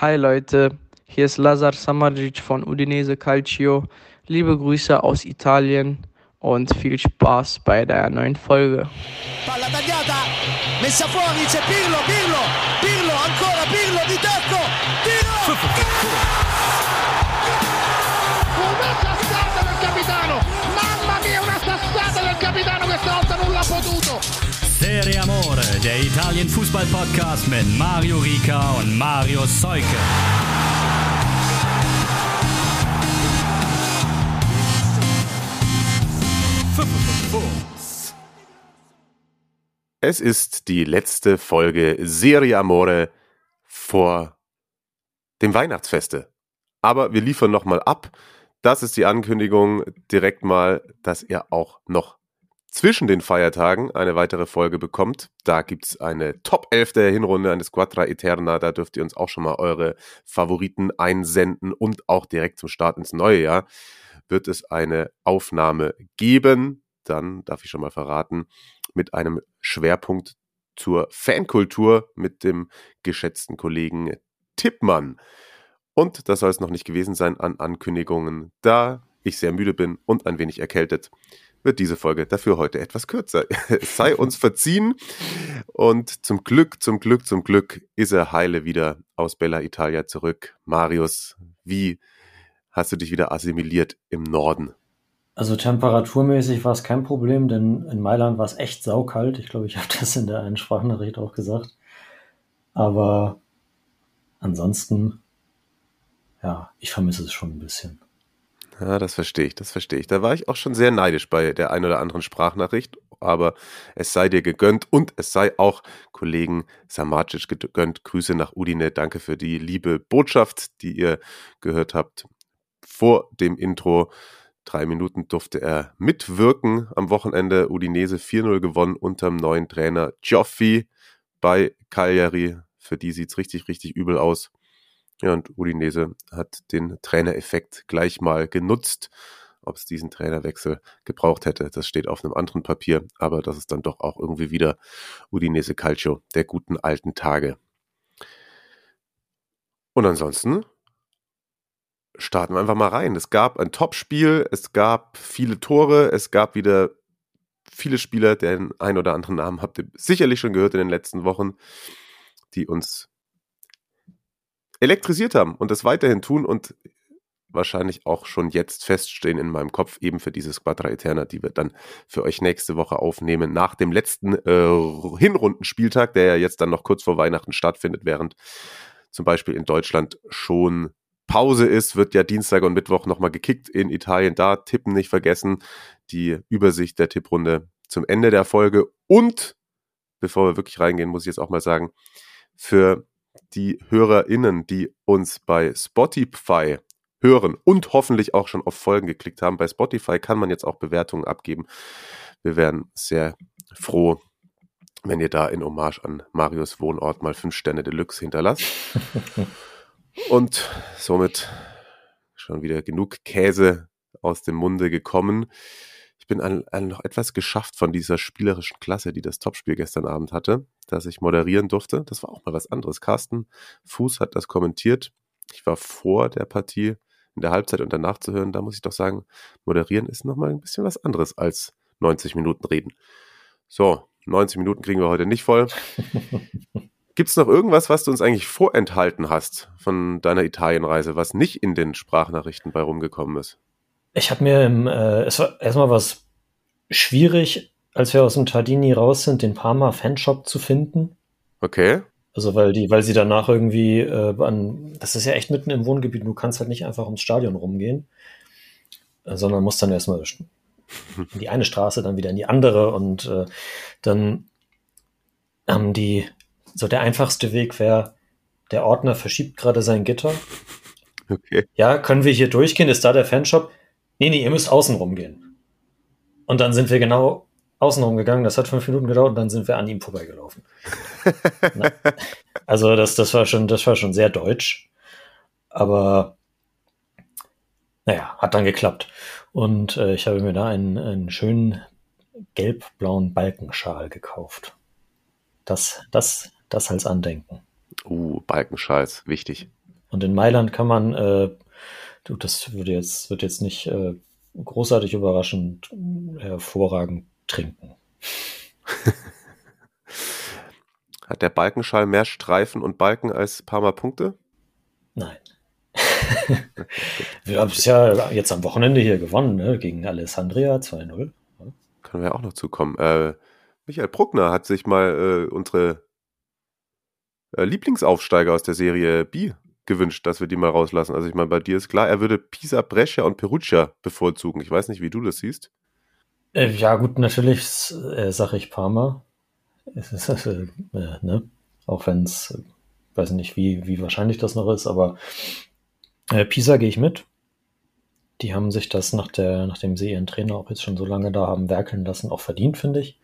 Hi Leute, hier ist Lazar Samardzic von Udinese Calcio. Liebe Grüße aus Italien und viel Spaß bei der neuen Folge. Palla tagliata, messa fuori, c'è Pirlo, Pirlo, Pirlo, ancora Pirlo di tacco, Serie Amore, der Italien Fußball Podcast mit Mario Rica und Mario Seuke. Es ist die letzte Folge Serie Amore vor dem Weihnachtsfeste. Aber wir liefern nochmal ab. Das ist die Ankündigung direkt mal, dass ihr auch noch zwischen den Feiertagen eine weitere Folge bekommt. Da gibt es eine Top 11 der Hinrunde, eine Squadra Eterna. Da dürft ihr uns auch schon mal eure Favoriten einsenden und auch direkt zum Start ins neue Jahr wird es eine Aufnahme geben. Dann darf ich schon mal verraten, mit einem Schwerpunkt zur Fankultur mit dem geschätzten Kollegen Tippmann. Und das soll es noch nicht gewesen sein an Ankündigungen. Da ich sehr müde bin und ein wenig erkältet, wird diese Folge dafür heute etwas kürzer. Es sei uns verziehen. Und zum Glück, zum Glück, zum Glück ist er heile wieder aus Bella Italia zurück. Marius, wie hast du dich wieder assimiliert im Norden? Also temperaturmäßig war es kein Problem, denn in Mailand war es echt saukalt. Ich glaube, ich habe das in der einen Sprachnachricht auch gesagt. Aber ansonsten, ja, ich vermisse es schon ein bisschen. Ja, das verstehe ich, das verstehe ich. Da war ich auch schon sehr neidisch bei der ein oder anderen Sprachnachricht, aber es sei dir gegönnt und es sei auch Kollegen Samacic gegönnt. Grüße nach Udine, danke für die liebe Botschaft, die ihr gehört habt vor dem Intro. Drei Minuten durfte er mitwirken am Wochenende. Udinese 4-0 gewonnen unterm neuen Trainer Gioffi bei Cagliari. Für die sieht es richtig, richtig übel aus. Ja, und Udinese hat den Trainereffekt gleich mal genutzt. Ob es diesen Trainerwechsel gebraucht hätte, das steht auf einem anderen Papier. Aber das ist dann doch auch irgendwie wieder Udinese Calcio der guten alten Tage. Und ansonsten starten wir einfach mal rein. Es gab ein Topspiel, es gab viele Tore, es gab wieder viele Spieler, den ein oder anderen Namen habt ihr sicherlich schon gehört in den letzten Wochen, die uns elektrisiert haben und das weiterhin tun und wahrscheinlich auch schon jetzt feststehen in meinem Kopf, eben für diese Squadra Eterna, die wir dann für euch nächste Woche aufnehmen, nach dem letzten äh, Hinrundenspieltag, der ja jetzt dann noch kurz vor Weihnachten stattfindet, während zum Beispiel in Deutschland schon Pause ist, wird ja Dienstag und Mittwoch nochmal gekickt in Italien. Da tippen nicht vergessen. Die Übersicht der Tipprunde zum Ende der Folge. Und bevor wir wirklich reingehen, muss ich jetzt auch mal sagen, für die HörerInnen, die uns bei Spotify hören und hoffentlich auch schon auf Folgen geklickt haben. Bei Spotify kann man jetzt auch Bewertungen abgeben. Wir wären sehr froh, wenn ihr da in Hommage an Marius Wohnort mal fünf Sterne Deluxe hinterlasst. Und somit schon wieder genug Käse aus dem Munde gekommen. Ich bin an, an noch etwas geschafft von dieser spielerischen Klasse, die das Topspiel gestern Abend hatte, dass ich moderieren durfte. Das war auch mal was anderes. Carsten Fuß hat das kommentiert. Ich war vor der Partie in der Halbzeit und danach zu hören. Da muss ich doch sagen, moderieren ist nochmal ein bisschen was anderes als 90 Minuten reden. So, 90 Minuten kriegen wir heute nicht voll. Gibt es noch irgendwas, was du uns eigentlich vorenthalten hast von deiner Italienreise, was nicht in den Sprachnachrichten bei rumgekommen ist? Ich habe mir im, äh, es war erstmal was schwierig, als wir aus dem Tardini raus sind, den Parma Fanshop zu finden. Okay. Also weil die, weil sie danach irgendwie äh, an, das ist ja echt mitten im Wohngebiet, du kannst halt nicht einfach ums Stadion rumgehen, äh, sondern musst dann erstmal in die eine Straße, dann wieder in die andere und äh, dann haben die so der einfachste Weg wäre, der Ordner verschiebt gerade sein Gitter. Okay. Ja, können wir hier durchgehen? Ist da der Fanshop? Nee, nee, ihr müsst außen rumgehen. Und dann sind wir genau außen rumgegangen. Das hat fünf Minuten gedauert und dann sind wir an ihm vorbeigelaufen. also das, das war schon, das war schon sehr deutsch. Aber naja, hat dann geklappt. Und äh, ich habe mir da einen, einen schönen gelb-blauen Balkenschal gekauft. Das, das das als Andenken. Uh, Balkenschals, wichtig. Und in Mailand kann man, äh, du, das würde jetzt, wird jetzt nicht äh, großartig überraschend, hervorragend trinken. Hat der Balkenschall mehr Streifen und Balken als Parma Punkte? Nein. wir haben es ja jetzt am Wochenende hier gewonnen, ne? gegen Alessandria 2-0. Können wir auch noch zukommen. Äh, Michael Bruckner hat sich mal äh, unsere äh, Lieblingsaufsteiger aus der Serie B gewünscht, dass wir die mal rauslassen. Also ich meine, bei dir ist klar, er würde Pisa, Brescia und Perugia bevorzugen. Ich weiß nicht, wie du das siehst. Äh, ja gut, natürlich äh, sage ich Parma. Es ist, äh, ne? Auch wenn es, weiß nicht, wie, wie wahrscheinlich das noch ist, aber äh, Pisa gehe ich mit. Die haben sich das, nach der, nachdem sie ihren Trainer auch jetzt schon so lange da haben werkeln lassen, auch verdient, finde ich.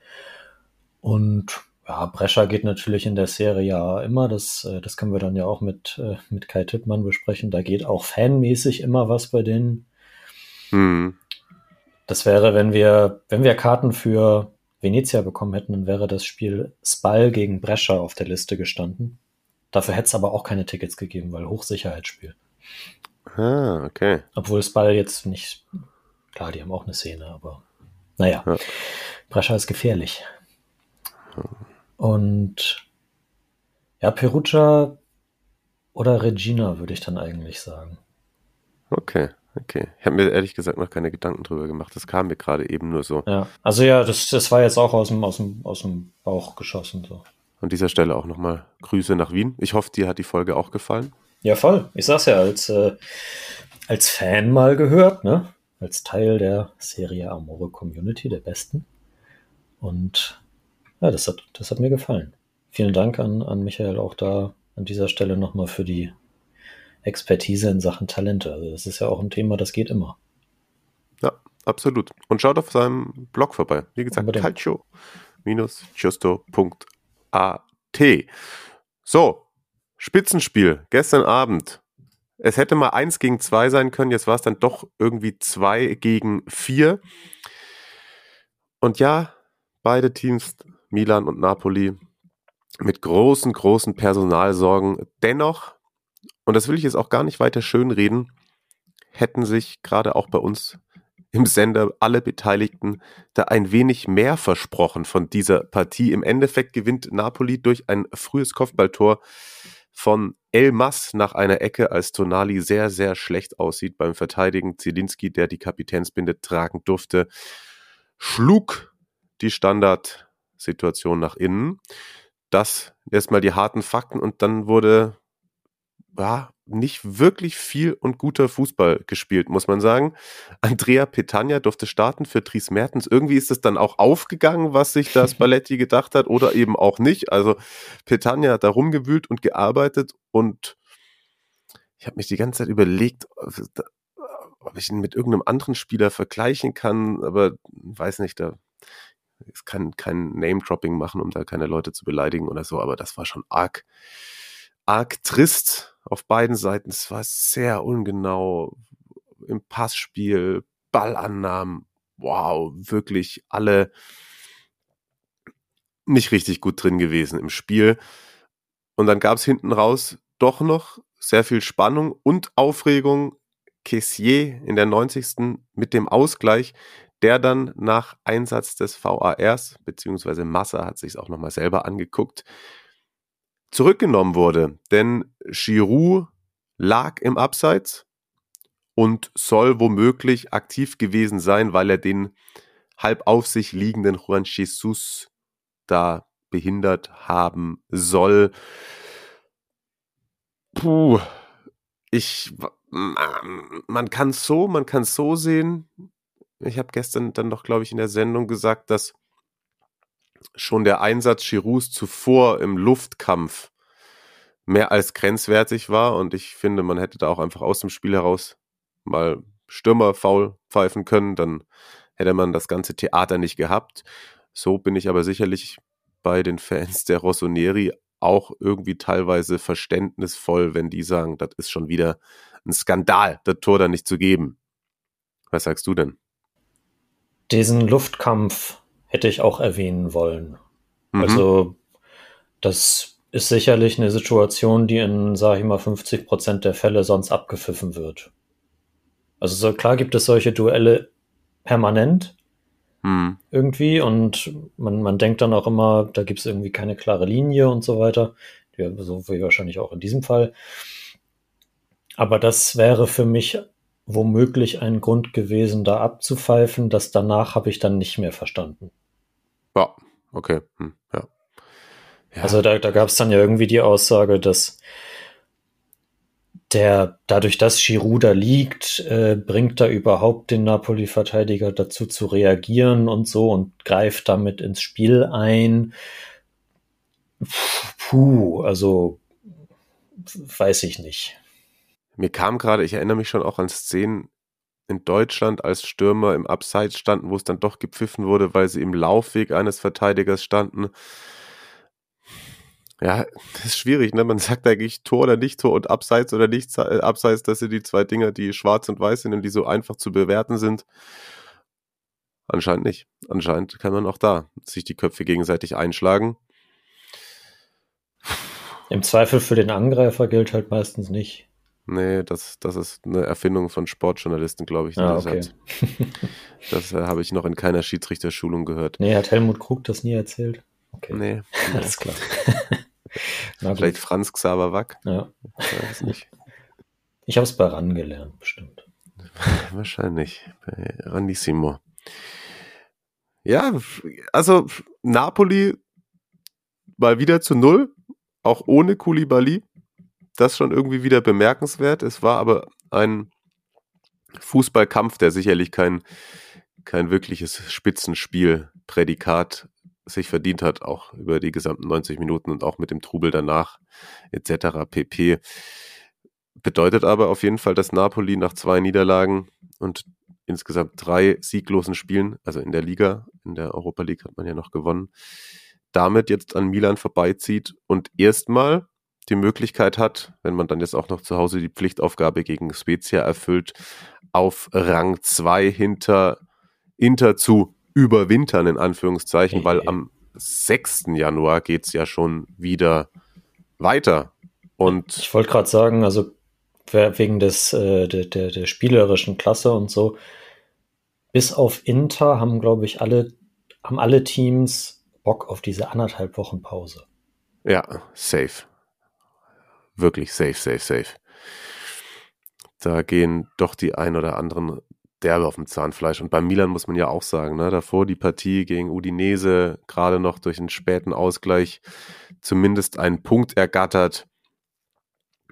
Und ja, Brescher geht natürlich in der Serie ja immer. Das, äh, das können wir dann ja auch mit, äh, mit Kai Tippmann besprechen. Da geht auch fanmäßig immer was bei denen. Hm. Das wäre, wenn wir, wenn wir Karten für Venezia bekommen hätten, dann wäre das Spiel Spal gegen Brescia auf der Liste gestanden. Dafür hätte es aber auch keine Tickets gegeben, weil Hochsicherheitsspiel. Ah, okay. Obwohl Spal jetzt nicht, klar, die haben auch eine Szene, aber naja, ja. Brescia ist gefährlich. Und ja, Perugia oder Regina würde ich dann eigentlich sagen. Okay, okay. Ich habe mir ehrlich gesagt noch keine Gedanken drüber gemacht. Das kam mir gerade eben nur so. Ja, also ja, das, das war jetzt auch aus dem, aus, dem, aus dem Bauch geschossen. So. An dieser Stelle auch nochmal Grüße nach Wien. Ich hoffe, dir hat die Folge auch gefallen. Ja, voll. Ich sag's ja, als, äh, als Fan mal gehört, ne? Als Teil der Serie Amore Community, der besten. Und ja, das hat, das hat mir gefallen. Vielen Dank an, an Michael auch da an dieser Stelle nochmal für die Expertise in Sachen Talente. Also das ist ja auch ein Thema, das geht immer. Ja, absolut. Und schaut auf seinem Blog vorbei. Wie gesagt, calcio-justo.at. So, Spitzenspiel, gestern Abend. Es hätte mal eins gegen zwei sein können, jetzt war es dann doch irgendwie zwei gegen vier. Und ja, beide Teams, Milan und Napoli, mit großen, großen Personalsorgen. Dennoch, und das will ich jetzt auch gar nicht weiter schönreden, hätten sich gerade auch bei uns im Sender alle Beteiligten da ein wenig mehr versprochen von dieser Partie. Im Endeffekt gewinnt Napoli durch ein frühes Kopfballtor von Elmas nach einer Ecke, als Tonali sehr, sehr schlecht aussieht beim Verteidigen. Zielinski, der die Kapitänsbinde tragen durfte, schlug die Standardsituation nach innen. Das erstmal die harten Fakten und dann wurde ja, nicht wirklich viel und guter Fußball gespielt, muss man sagen. Andrea Petagna durfte starten für Dries Mertens. Irgendwie ist es dann auch aufgegangen, was sich das Balletti gedacht hat oder eben auch nicht. Also Petagna hat da rumgewühlt und gearbeitet und ich habe mich die ganze Zeit überlegt, ob ich ihn mit irgendeinem anderen Spieler vergleichen kann, aber weiß nicht, da es kann kein Name-Dropping machen, um da keine Leute zu beleidigen oder so, aber das war schon arg, arg trist auf beiden Seiten. Es war sehr ungenau im Passspiel, Ballannahmen. Wow, wirklich alle nicht richtig gut drin gewesen im Spiel. Und dann gab es hinten raus doch noch sehr viel Spannung und Aufregung. Kessier in der 90. mit dem Ausgleich, der dann nach Einsatz des VARs, beziehungsweise Massa hat sich es auch nochmal selber angeguckt, zurückgenommen wurde. Denn Giroud lag im Abseits und soll womöglich aktiv gewesen sein, weil er den halb auf sich liegenden Juan Jesus da behindert haben soll. Puh, ich, man kann es so, man kann so sehen. Ich habe gestern dann doch, glaube ich, in der Sendung gesagt, dass schon der Einsatz Giroux zuvor im Luftkampf mehr als grenzwertig war und ich finde, man hätte da auch einfach aus dem Spiel heraus mal Stürmer faul pfeifen können, dann hätte man das ganze Theater nicht gehabt. So bin ich aber sicherlich bei den Fans der Rossoneri auch irgendwie teilweise verständnisvoll, wenn die sagen, das ist schon wieder ein Skandal, das Tor da nicht zu geben. Was sagst du denn? Diesen Luftkampf hätte ich auch erwähnen wollen. Mhm. Also das ist sicherlich eine Situation, die in, sage ich mal, 50 Prozent der Fälle sonst abgepfiffen wird. Also so klar gibt es solche Duelle permanent Hm. irgendwie und man, man denkt dann auch immer, da gibt es irgendwie keine klare Linie und so weiter. Ja, so wie wahrscheinlich auch in diesem Fall. Aber das wäre für mich womöglich ein Grund gewesen, da abzupfeifen. Das danach habe ich dann nicht mehr verstanden. Ja, okay. Hm. Ja. ja. Also da, da gab es dann ja irgendwie die Aussage, dass der, dadurch, dass Giroud da liegt, äh, bringt er überhaupt den Napoli-Verteidiger dazu zu reagieren und so und greift damit ins Spiel ein. Puh, also weiß ich nicht. Mir kam gerade, ich erinnere mich schon auch an Szenen in Deutschland, als Stürmer im Abseits standen, wo es dann doch gepfiffen wurde, weil sie im Laufweg eines Verteidigers standen. Ja, das ist schwierig, ne? Man sagt eigentlich Tor oder nicht Tor und Abseits oder nicht äh, Abseits, das sind die zwei Dinger, die schwarz und weiß sind und die so einfach zu bewerten sind. Anscheinend nicht. Anscheinend kann man auch da sich die Köpfe gegenseitig einschlagen. Im Zweifel für den Angreifer gilt halt meistens nicht. Nee, das, das ist eine Erfindung von Sportjournalisten, glaube ich. Ah, das okay. hat- das äh, habe ich noch in keiner Schiedsrichterschulung gehört. Nee, hat Helmut Krug das nie erzählt? Okay, Nee, alles klar. Vielleicht Franz Xaver Wack. Ja. Ich weiß nicht. Ich habe es bei RAN gelernt, bestimmt. Wahrscheinlich. Bei Ranissimo. Ja, also Napoli mal wieder zu null, auch ohne Koulibaly. Das schon irgendwie wieder bemerkenswert. Es war aber ein Fußballkampf, der sicherlich kein, kein wirkliches Spitzenspiel-Prädikat sich verdient hat, auch über die gesamten 90 Minuten und auch mit dem Trubel danach etc. pp. Bedeutet aber auf jeden Fall, dass Napoli nach zwei Niederlagen und insgesamt drei sieglosen Spielen, also in der Liga, in der Europa League hat man ja noch gewonnen, damit jetzt an Milan vorbeizieht und erstmal die Möglichkeit hat, wenn man dann jetzt auch noch zu Hause die Pflichtaufgabe gegen Spezia erfüllt, auf Rang 2 hinter Inter zu überwintern, in Anführungszeichen, weil am 6. Januar geht es ja schon wieder weiter. Und Ich wollte gerade sagen, also wegen des, äh, der, der, der spielerischen Klasse und so, bis auf Inter haben, glaube ich, alle, haben alle Teams Bock auf diese anderthalb Wochen Pause. Ja, safe. Wirklich safe, safe, safe. Da gehen doch die ein oder anderen derbe auf dem Zahnfleisch. Und beim Milan muss man ja auch sagen, ne, davor die Partie gegen Udinese, gerade noch durch einen späten Ausgleich, zumindest einen Punkt ergattert.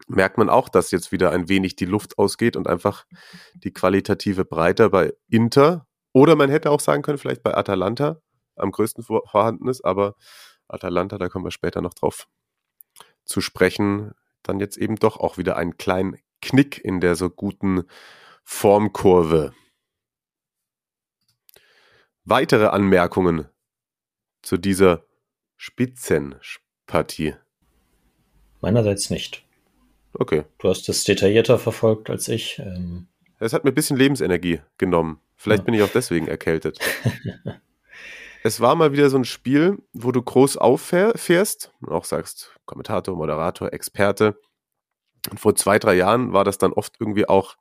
Merkt man auch, dass jetzt wieder ein wenig die Luft ausgeht und einfach die qualitative Breite bei Inter oder man hätte auch sagen können, vielleicht bei Atalanta am größten vor- vorhanden ist, aber Atalanta, da kommen wir später noch drauf zu sprechen, dann jetzt eben doch auch wieder einen kleinen Knick in der so guten Formkurve. Weitere Anmerkungen zu dieser Spitzenpartie. Meinerseits nicht. Okay. Du hast es detaillierter verfolgt als ich. Ähm, Es hat mir ein bisschen Lebensenergie genommen. Vielleicht Ja. bin ich auch deswegen erkältet. es war mal wieder so ein Spiel, wo du groß auffährst und auch sagst, Kommentator, Moderator, Experte. Und vor zwei, drei Jahren war das dann oft irgendwie auch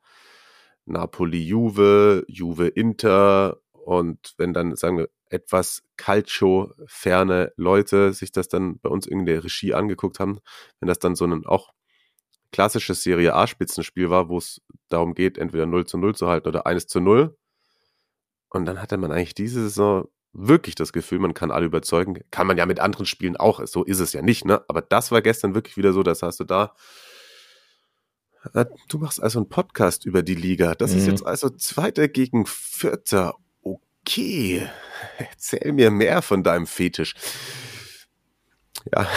Napoli-Juve, Juve-Inter und wenn dann, sagen wir, etwas Calcio-ferne Leute sich das dann bei uns in der Regie angeguckt haben, wenn das dann so ein auch klassisches Serie A-Spitzenspiel war, wo es darum geht, entweder 0 zu 0 zu halten oder 1 zu 0. Und dann hatte man eigentlich diese Saison wirklich das Gefühl, man kann alle überzeugen. Kann man ja mit anderen Spielen auch, so ist es ja nicht, ne? Aber das war gestern wirklich wieder so, das hast du da. Äh, Du machst also einen Podcast über die Liga. Das ist Mhm. jetzt also Zweiter gegen Vierter. Okay. Erzähl mir mehr von deinem Fetisch. Ja,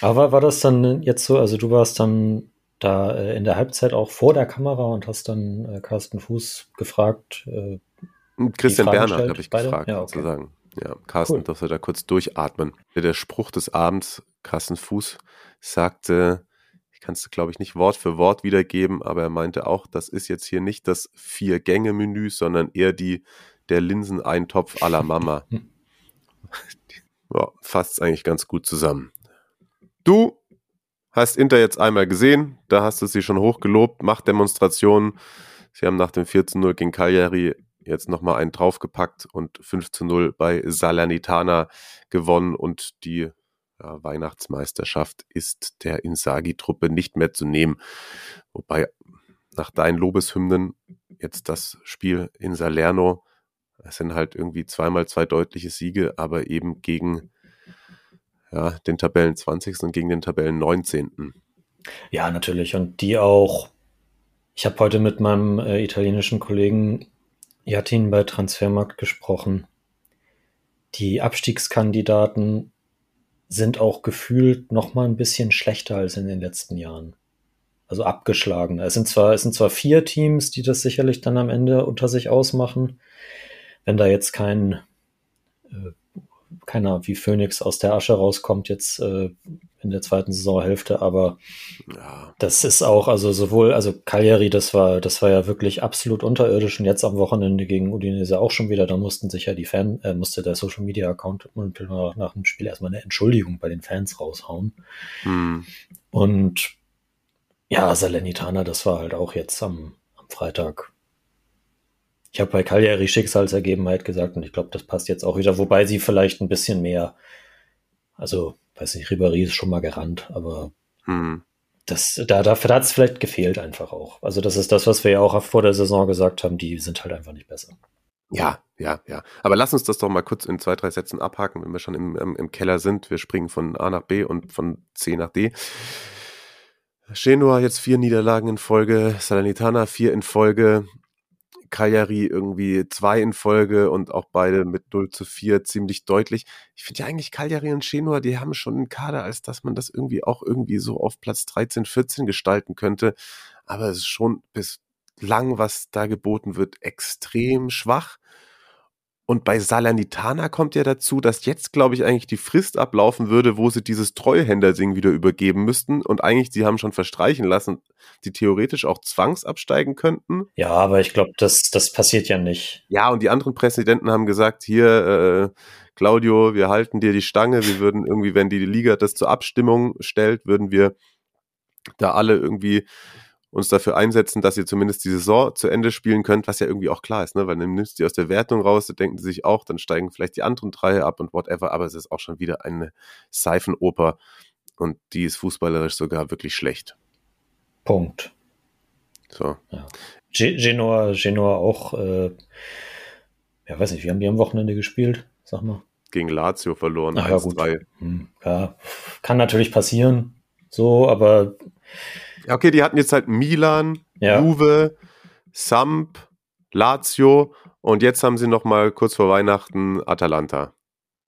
aber war das dann jetzt so, also du warst dann da äh, in der Halbzeit auch vor der Kamera und hast dann äh, Carsten Fuß gefragt, Christian Fragen Bernhard habe ich beide? gefragt, Ja, okay. sozusagen. Ja, Carsten Cool. durfte da kurz durchatmen. Der Spruch des Abends, Carsten Fuß, sagte, ich kann es, glaube ich, nicht Wort für Wort wiedergeben, aber er meinte auch, das ist jetzt hier nicht das Vier-Gänge-Menü, sondern eher die der Linseneintopf à la Mama. ja, fasst eigentlich ganz gut zusammen. Du hast Inter jetzt einmal gesehen, da hast du sie schon hochgelobt, macht Demonstrationen. Sie haben nach dem 4 zu 0 gegen Cagliari jetzt nochmal einen draufgepackt und 5 zu 0 bei Salernitana gewonnen und die ja, Weihnachtsmeisterschaft ist der Insagi-Truppe nicht mehr zu nehmen. Wobei nach deinen Lobeshymnen jetzt das Spiel in Salerno, es sind halt irgendwie zweimal zwei deutliche Siege, aber eben gegen ja, den Tabellen 20. und gegen den Tabellen 19. Ja, natürlich. Und die auch. Ich habe heute mit meinem äh, italienischen Kollegen Jatin bei Transfermarkt gesprochen. Die Abstiegskandidaten sind auch gefühlt noch mal ein bisschen schlechter als in den letzten Jahren. Also abgeschlagen. Es sind zwar, es sind zwar vier Teams, die das sicherlich dann am Ende unter sich ausmachen. Wenn da jetzt kein äh, keiner wie Phoenix aus der Asche rauskommt jetzt äh, in der zweiten Saisonhälfte, aber ja. das ist auch, also sowohl, also Cagliari, das war, das war ja wirklich absolut unterirdisch und jetzt am Wochenende gegen Udinese auch schon wieder, da mussten sich ja die Fan, äh, musste der Social Media Account nach, nach dem Spiel erstmal eine Entschuldigung bei den Fans raushauen. Hm. Und ja, Salernitana, das war halt auch jetzt am, am Freitag ich habe bei Cagliari Schicksalsergebenheit gesagt und ich glaube, das passt jetzt auch wieder, wobei sie vielleicht ein bisschen mehr, also, weiß nicht, Ribéry ist schon mal gerannt, aber hm. das, da, dafür hat es vielleicht gefehlt einfach auch. Also das ist das, was wir ja auch vor der Saison gesagt haben, die sind halt einfach nicht besser. Ja, ja, ja. Aber lass uns das doch mal kurz in zwei, drei Sätzen abhaken, wenn wir schon im, im, im Keller sind. Wir springen von A nach B und von C nach D. Genua jetzt vier Niederlagen in Folge, Salernitana vier in Folge. Cagliari irgendwie zwei in Folge und auch beide mit 0 zu 4 ziemlich deutlich. Ich finde ja eigentlich Cagliari und Genua, die haben schon einen Kader, als dass man das irgendwie auch irgendwie so auf Platz 13, 14 gestalten könnte. Aber es ist schon bislang, was da geboten wird, extrem schwach. Und bei Salernitana kommt ja dazu, dass jetzt, glaube ich, eigentlich die Frist ablaufen würde, wo sie dieses Treuhänder-Ding wieder übergeben müssten. Und eigentlich, sie haben schon verstreichen lassen, die theoretisch auch zwangsabsteigen könnten. Ja, aber ich glaube, das, das passiert ja nicht. Ja, und die anderen Präsidenten haben gesagt, hier, äh, Claudio, wir halten dir die Stange. Wir würden irgendwie, wenn die Liga das zur Abstimmung stellt, würden wir da alle irgendwie uns dafür einsetzen, dass ihr zumindest die Saison zu Ende spielen könnt, was ja irgendwie auch klar ist, ne? weil dann nimmst du die aus der Wertung raus, da denken sie sich auch, dann steigen vielleicht die anderen drei ab und whatever, aber es ist auch schon wieder eine Seifenoper und die ist fußballerisch sogar wirklich schlecht. Punkt. So. Ja. Genoa, Genoa auch, äh, ja, weiß nicht, wie haben die am Wochenende gespielt? Sag mal. Gegen Lazio verloren, 1-3. Ja, hm, ja, kann natürlich passieren, so, aber Okay, die hatten jetzt halt Milan, ja. Juve, Samp, Lazio und jetzt haben sie noch mal kurz vor Weihnachten Atalanta.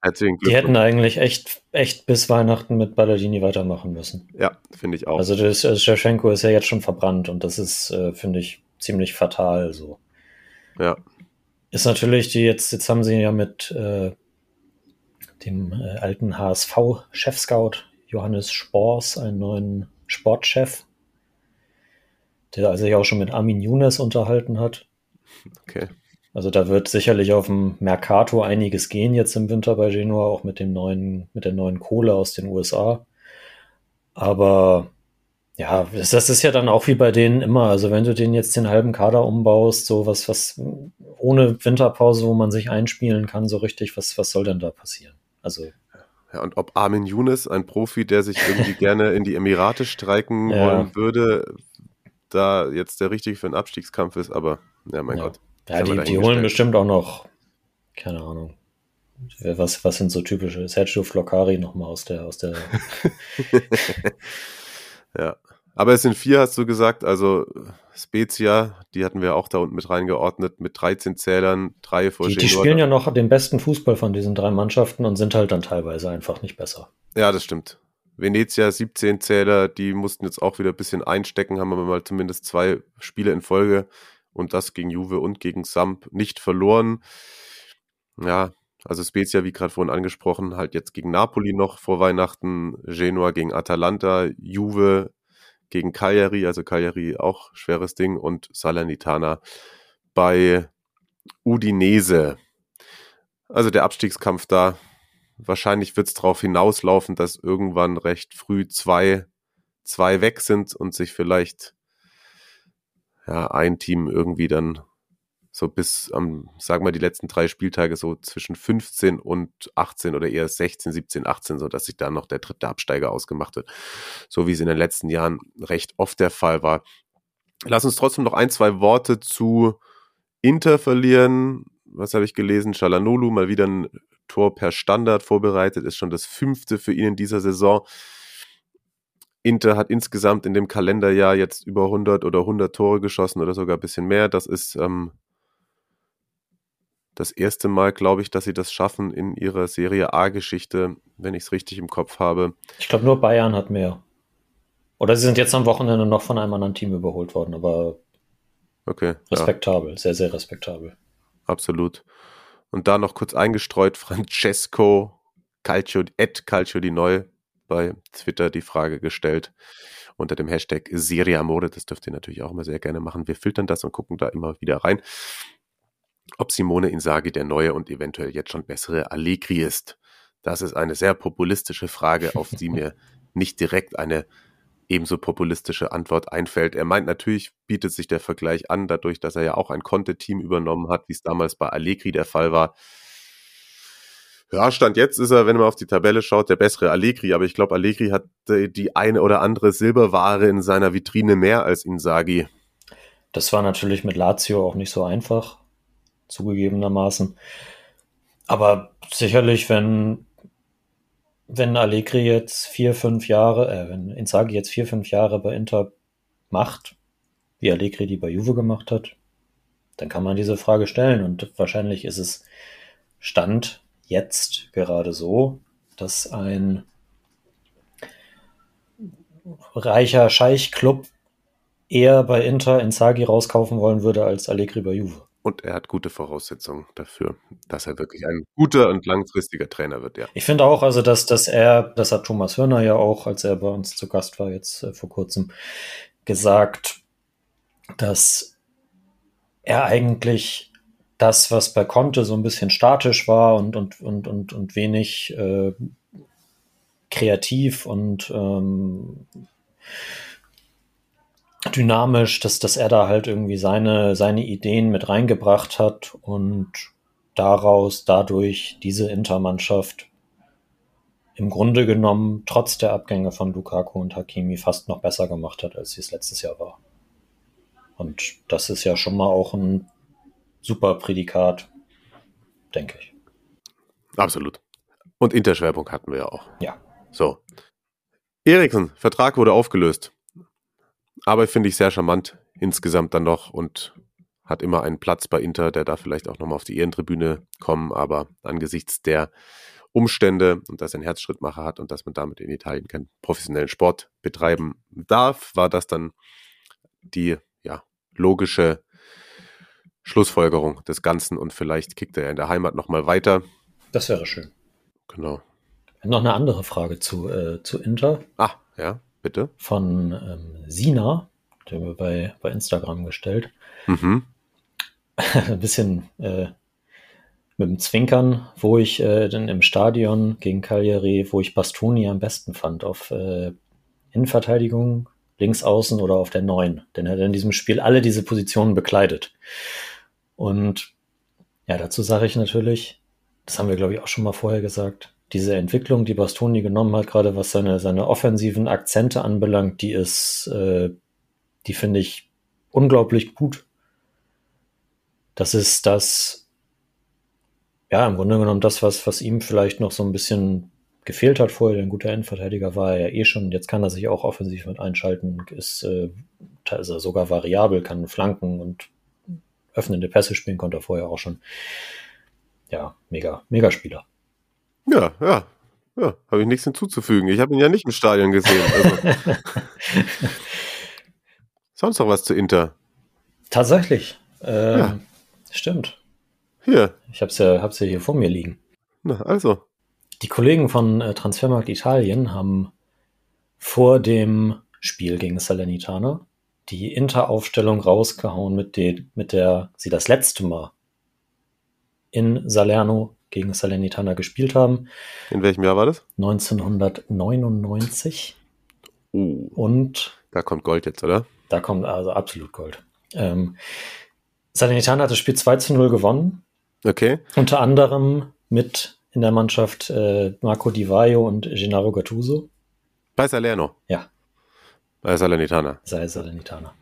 Herzlichen Die hätten eigentlich echt, echt bis Weihnachten mit Balladini weitermachen müssen. Ja, finde ich auch. Also das also Shevchenko ist ja jetzt schon verbrannt und das ist, äh, finde ich, ziemlich fatal so. Ja. Ist natürlich, die jetzt, jetzt haben sie ja mit äh, dem äh, alten HSV-Chef-Scout Johannes Spors einen neuen Sportchef der sich auch schon mit Armin Younes unterhalten hat. Okay. Also da wird sicherlich auf dem Mercato einiges gehen jetzt im Winter bei Genua, auch mit dem neuen, mit der neuen Kohle aus den USA. Aber ja, das, das ist ja dann auch wie bei denen immer. Also wenn du den jetzt den halben Kader umbaust, so was, was ohne Winterpause, wo man sich einspielen kann, so richtig, was, was soll denn da passieren? Also ja, und ob Armin Younes, ein Profi, der sich irgendwie gerne in die Emirate streiken ja. wollen würde, da jetzt der richtige für einen Abstiegskampf ist, aber ja, mein ja. Gott. Ja, die, die holen bestimmt auch noch, keine Ahnung. Was, was sind so typische Sergio Floccari nochmal aus der, aus der. ja. Aber es sind vier, hast du gesagt. Also Spezia, die hatten wir auch da unten mit reingeordnet, mit 13 Zählern, drei vor Die, die spielen ja noch den besten Fußball von diesen drei Mannschaften und sind halt dann teilweise einfach nicht besser. Ja, das stimmt. Venezia 17 Zähler, die mussten jetzt auch wieder ein bisschen einstecken, haben aber mal zumindest zwei Spiele in Folge und das gegen Juve und gegen Samp nicht verloren. Ja, also Spezia, wie gerade vorhin angesprochen, halt jetzt gegen Napoli noch vor Weihnachten, Genua gegen Atalanta, Juve gegen Cagliari, also Cagliari auch schweres Ding und Salernitana bei Udinese. Also der Abstiegskampf da wahrscheinlich wird es darauf hinauslaufen, dass irgendwann recht früh zwei, zwei weg sind und sich vielleicht ja, ein Team irgendwie dann so bis am, sagen wir die letzten drei Spieltage so zwischen 15 und 18 oder eher 16, 17, 18, so dass sich da noch der dritte Absteiger ausgemacht wird. So wie es in den letzten Jahren recht oft der Fall war. Lass uns trotzdem noch ein, zwei Worte zu Inter verlieren. Was habe ich gelesen? Chalanolu mal wieder ein Tor per Standard vorbereitet, ist schon das fünfte für ihn in dieser Saison. Inter hat insgesamt in dem Kalenderjahr jetzt über 100 oder 100 Tore geschossen oder sogar ein bisschen mehr. Das ist ähm, das erste Mal, glaube ich, dass sie das schaffen in ihrer Serie A-Geschichte, wenn ich es richtig im Kopf habe. Ich glaube, nur Bayern hat mehr. Oder sie sind jetzt am Wochenende noch von einem anderen Team überholt worden, aber okay, respektabel, ja. sehr, sehr respektabel. Absolut. Und da noch kurz eingestreut, Francesco Calcio, Ed Calcio di Neu bei Twitter die Frage gestellt unter dem Hashtag Serie Amore. Das dürft ihr natürlich auch immer sehr gerne machen. Wir filtern das und gucken da immer wieder rein ob Simone Inzaghi der neue und eventuell jetzt schon bessere Allegri ist. Das ist eine sehr populistische Frage, auf die mir nicht direkt eine ebenso populistische Antwort einfällt. Er meint natürlich, bietet sich der Vergleich an, dadurch, dass er ja auch ein Conte-Team übernommen hat, wie es damals bei Allegri der Fall war. Ja, Stand jetzt ist er, wenn man auf die Tabelle schaut, der bessere Allegri, aber ich glaube, Allegri hat die eine oder andere Silberware in seiner Vitrine mehr als Inzaghi. Das war natürlich mit Lazio auch nicht so einfach zugegebenermaßen. Aber sicherlich, wenn, wenn Allegri jetzt vier, fünf Jahre, äh, wenn Inzaghi jetzt vier, fünf Jahre bei Inter macht, wie Allegri die bei Juve gemacht hat, dann kann man diese Frage stellen. Und wahrscheinlich ist es Stand jetzt gerade so, dass ein reicher Scheichclub eher bei Inter Inzaghi rauskaufen wollen würde als Allegri bei Juve. Und er hat gute Voraussetzungen dafür, dass er wirklich ein guter und langfristiger Trainer wird, ja. Ich finde auch, also, dass, dass er, das hat Thomas Hörner ja auch, als er bei uns zu Gast war, jetzt äh, vor kurzem, gesagt, dass er eigentlich das, was bei Conte so ein bisschen statisch war und, und, und, und, und wenig äh, kreativ und ähm, dynamisch, dass, dass er da halt irgendwie seine, seine Ideen mit reingebracht hat und daraus, dadurch diese Intermannschaft im Grunde genommen trotz der Abgänge von Lukaku und Hakimi fast noch besser gemacht hat, als sie es letztes Jahr war. Und das ist ja schon mal auch ein super Prädikat, denke ich. Absolut. Und Interschwerpunkt hatten wir ja auch. Ja. So. Eriksen, Vertrag wurde aufgelöst. Aber finde ich sehr charmant insgesamt dann noch und hat immer einen Platz bei Inter, der da vielleicht auch nochmal auf die Ehrentribüne kommen. Aber angesichts der Umstände und dass er einen Herzschrittmacher hat und dass man damit in Italien keinen professionellen Sport betreiben darf, war das dann die ja, logische Schlussfolgerung des Ganzen und vielleicht kickt er ja in der Heimat nochmal weiter. Das wäre schön. Genau. Noch eine andere Frage zu, äh, zu Inter. Ah, ja. Bitte? Von ähm, Sina, der mir bei, bei Instagram gestellt. Mhm. Ein bisschen äh, mit dem Zwinkern, wo ich äh, dann im Stadion gegen Cagliari, wo ich Bastoni am besten fand, auf äh, Innenverteidigung, links außen oder auf der Neun. Denn er hat in diesem Spiel alle diese Positionen bekleidet. Und ja, dazu sage ich natürlich, das haben wir, glaube ich, auch schon mal vorher gesagt, diese Entwicklung, die Bastoni genommen hat, gerade was seine, seine offensiven Akzente anbelangt, die ist, äh, die finde ich unglaublich gut. Das ist das, ja, im Grunde genommen das, was, was ihm vielleicht noch so ein bisschen gefehlt hat vorher. Ein guter Endverteidiger war er ja eh schon. Jetzt kann er sich auch offensiv mit einschalten, ist, äh, ist er sogar variabel, kann flanken und öffnende Pässe spielen, konnte er vorher auch schon. Ja, mega, mega Spieler. Ja, ja. Ja, habe ich nichts hinzuzufügen. Ich habe ihn ja nicht im Stadion gesehen. Also. Sonst noch was zu Inter? Tatsächlich. Ähm, ja. Stimmt. Hier. Ich habe es ja, hab's ja hier vor mir liegen. Na, also. Die Kollegen von äh, Transfermarkt Italien haben vor dem Spiel gegen Salernitana die Inter-Aufstellung rausgehauen, mit, de, mit der sie das letzte Mal in Salerno gegen Salernitana gespielt haben. In welchem Jahr war das? 1999. Uh, Und da kommt Gold jetzt, oder? da kommt also absolut Gold. Ähm, Salernitana hat das Spiel 2 zu 0 gewonnen. Okay. Unter anderem mit in der Mannschaft äh, Marco Di Vaio und Gennaro Gattuso. Bei Salerno. Ja. Bei Salernitana. Sei Salernitana.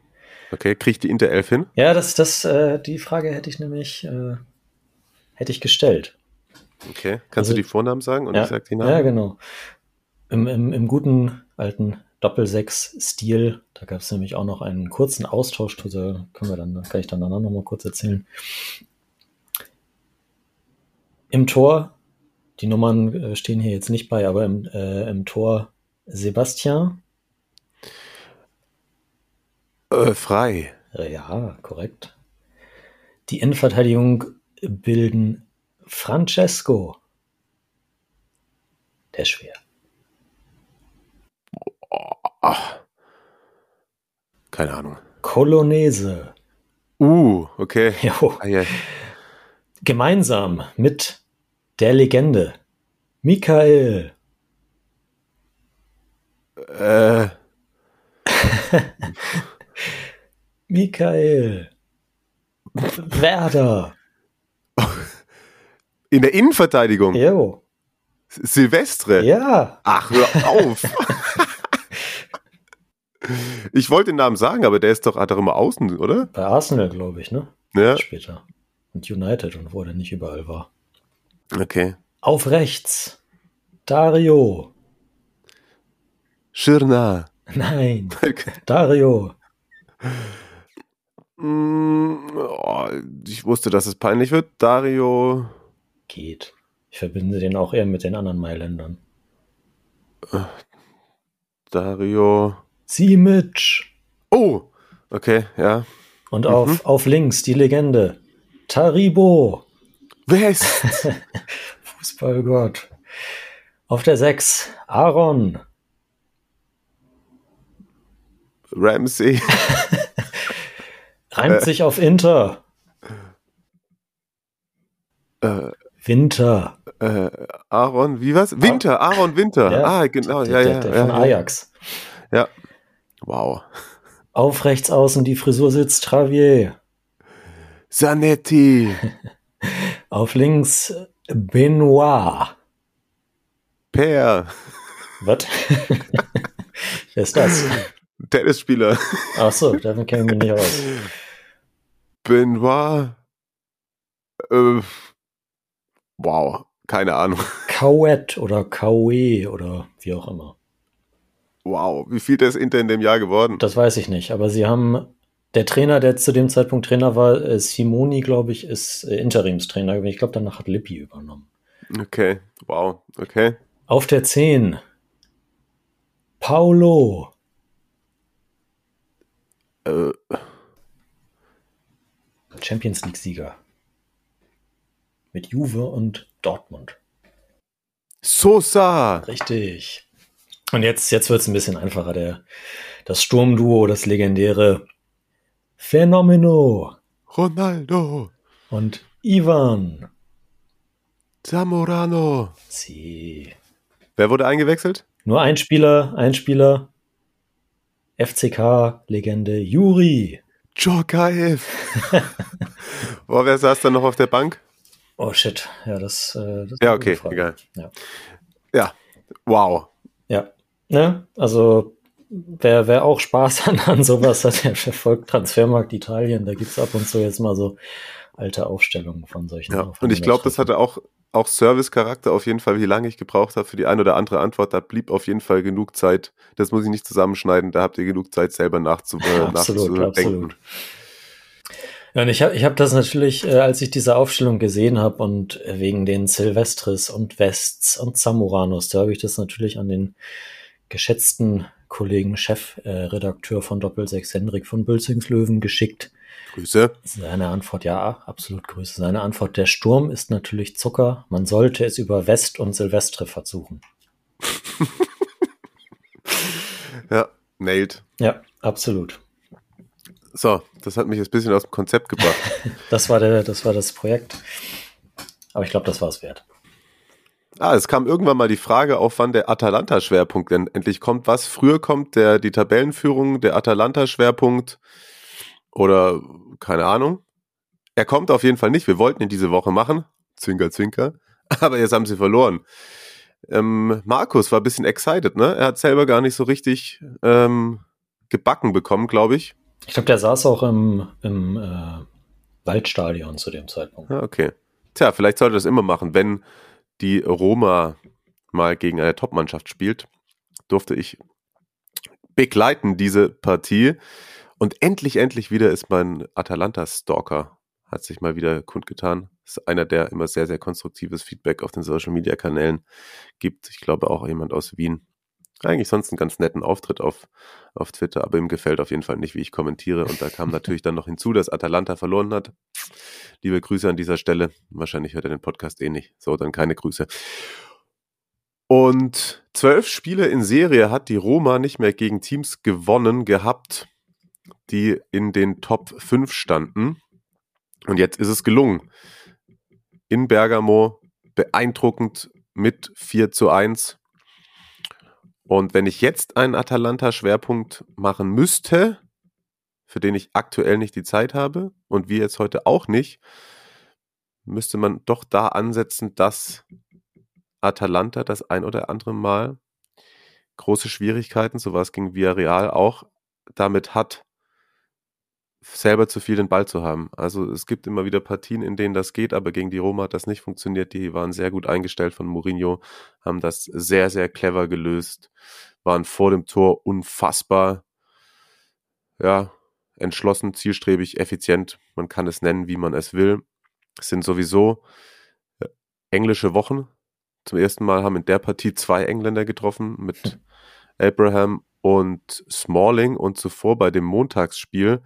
Okay, kriegt die Inter 11 hin? Ja, das, das, äh, die Frage hätte ich nämlich äh, hätte ich gestellt. Okay. Kannst Also- du die Vornamen sagen und ja, ich sag die Namen? ja, genau. Im, im, Im guten alten Doppel-Sechs-Stil, da gab es nämlich auch noch einen kurzen Austausch, da können wir dann, kann ich dann danach noch mal kurz erzählen. Im Tor, die Nummern äh, stehen hier jetzt nicht bei, aber im, äh, im Tor Sebastian, Äh, frei. ja, korrekt. Die Innenverteidigung bilden Francesco. Der ist schwer. Ach. Keine Ahnung. Colonese. Uh, okay. Ah, ja. Gemeinsam mit der Legende Michael. Äh, Michael. Werder. In der Innenverteidigung. Jo. Silvestre. Ja. Ach, hör auf. ich wollte den Namen sagen, aber der ist doch, hat doch immer außen, oder? Bei Arsenal, glaube ich, ne? Ja. Später. Und United und wo er nicht überall war. Okay. Auf rechts. Dario. Schirna. Nein. Dario. Mm, oh, ich wusste, dass es peinlich wird. Dario. Geht. Ich verbinde den auch eher mit den anderen Mailändern. Dario. Simic. Oh, okay, ja. Und auf, auf links die Legende. Taribo. West. Fußballgott. Auf der 6 Aaron. Ramsey. Reimt sich auf Inter. Äh, Winter. äh, Aaron, wie was? Winter, Aaron Winter. Ja, ah, genau, der, ja, der, ja. der ja, von ja. Ajax. Ja. Wow. Auf rechts außen die Frisur sitzt Travier. Zanetti. Auf links Benoit. Per. Was? Wer ist das? Tennisspieler. Ach so, damit kenne ich mich nicht aus. Benoit. Äh, wow. Keine Ahnung. Kauet oder Kaue oder wie auch immer. Wow. Wie viel ist Inter in dem Jahr geworden? Das weiß ich nicht, aber sie haben der Trainer, der zu dem Zeitpunkt Trainer war, äh, Simoni, glaube ich, ist äh, Interimstrainer. Ich glaube, danach hat Lippi übernommen. Okay. Wow. Okay. Auf der 10 Paulo. Äh, Champions League-Sieger. Mit Juve und Dortmund. Sosa. Richtig. Und jetzt, jetzt wird es ein bisschen einfacher. Der, das Sturmduo, das legendäre Fenomeno Ronaldo. und Ivan. Zamorano. Sie. Wer wurde eingewechselt? Nur ein Spieler, ein Spieler. FCK-Legende Juri. Djokaev. Boah, wer saß da noch auf der Bank? Oh shit, ja, das, äh, das ist Ja, okay, egal. Ja. Ja. Wow. Ja, ne? Also wer, wer auch Spaß an, an sowas hat, der verfolgt Transfermarkt Italien. Da gibt's ab und zu jetzt mal so alte Aufstellungen von solchen. Ja. Und ich glaube, das hatte auch, auch Service-Charakter auf jeden Fall, wie lange ich gebraucht habe für die eine oder andere Antwort. Da blieb auf jeden Fall genug Zeit. Das muss ich nicht zusammenschneiden. Da habt ihr genug Zeit, selber nachzu äh, Absolut, nachzudenken. absolut. Ja, und ich habe ich hab das natürlich, äh, als ich diese Aufstellung gesehen habe und äh, wegen den Silvestris und Wests und Zamuranos, da habe ich das natürlich an den geschätzten Kollegen, Chefredakteur von Doppelsechs, Henrik von Bülzingslöwen, geschickt. Grüße. Seine Antwort, ja, absolut Grüße. Seine Antwort, der Sturm ist natürlich Zucker. Man sollte es über West und Silvestre versuchen. Ja, nailed. Ja, absolut. So, das hat mich jetzt ein bisschen aus dem Konzept gebracht. Das war der, das war das Projekt. Aber ich glaube, das war es wert. Ah, es kam irgendwann mal die Frage auf, wann der Atalanta-Schwerpunkt denn endlich kommt. Was früher kommt, der die Tabellenführung, der Atalanta-Schwerpunkt oder keine Ahnung. Er kommt auf jeden Fall nicht. Wir wollten ihn diese Woche machen. Zwinker, zwinker. Aber jetzt haben sie verloren. Ähm, Markus war ein bisschen excited, ne? Er hat selber gar nicht so richtig ähm, gebacken bekommen, glaube ich. Ich glaube, der saß auch im, im äh, Waldstadion zu dem Zeitpunkt. Ja, okay. Tja, vielleicht sollte er das immer machen, wenn die Roma mal gegen eine Topmannschaft spielt, durfte ich begleiten diese Partie. Und endlich, endlich wieder ist mein Atalanta-Stalker, hat sich mal wieder kundgetan. Ist einer, der immer sehr, sehr konstruktives Feedback auf den Social-Media-Kanälen gibt. Ich glaube auch jemand aus Wien. Eigentlich sonst einen ganz netten Auftritt auf, auf Twitter, aber ihm gefällt auf jeden Fall nicht, wie ich kommentiere. Und da kam natürlich dann noch hinzu, dass Atalanta verloren hat. Liebe Grüße an dieser Stelle. Wahrscheinlich hört er den Podcast eh nicht. So, dann keine Grüße. Und zwölf Spiele in Serie hat die Roma nicht mehr gegen Teams gewonnen gehabt, die in den Top 5 standen. Und jetzt ist es gelungen. In Bergamo beeindruckend mit 4 zu 1. Und wenn ich jetzt einen Atalanta-Schwerpunkt machen müsste, für den ich aktuell nicht die Zeit habe und wir jetzt heute auch nicht, müsste man doch da ansetzen, dass Atalanta das ein oder andere Mal große Schwierigkeiten, so was gegen Villarreal auch, damit hat, selber zu viel den Ball zu haben. Also es gibt immer wieder Partien, in denen das geht, aber gegen die Roma hat das nicht funktioniert. Die waren sehr gut eingestellt von Mourinho, haben das sehr, sehr clever gelöst, waren vor dem Tor unfassbar, ja, entschlossen, zielstrebig, effizient. Man kann es nennen, wie man es will. Es sind sowieso äh, englische Wochen. Zum ersten Mal haben in der Partie zwei Engländer getroffen mit Abraham und Smalling und zuvor bei dem Montagsspiel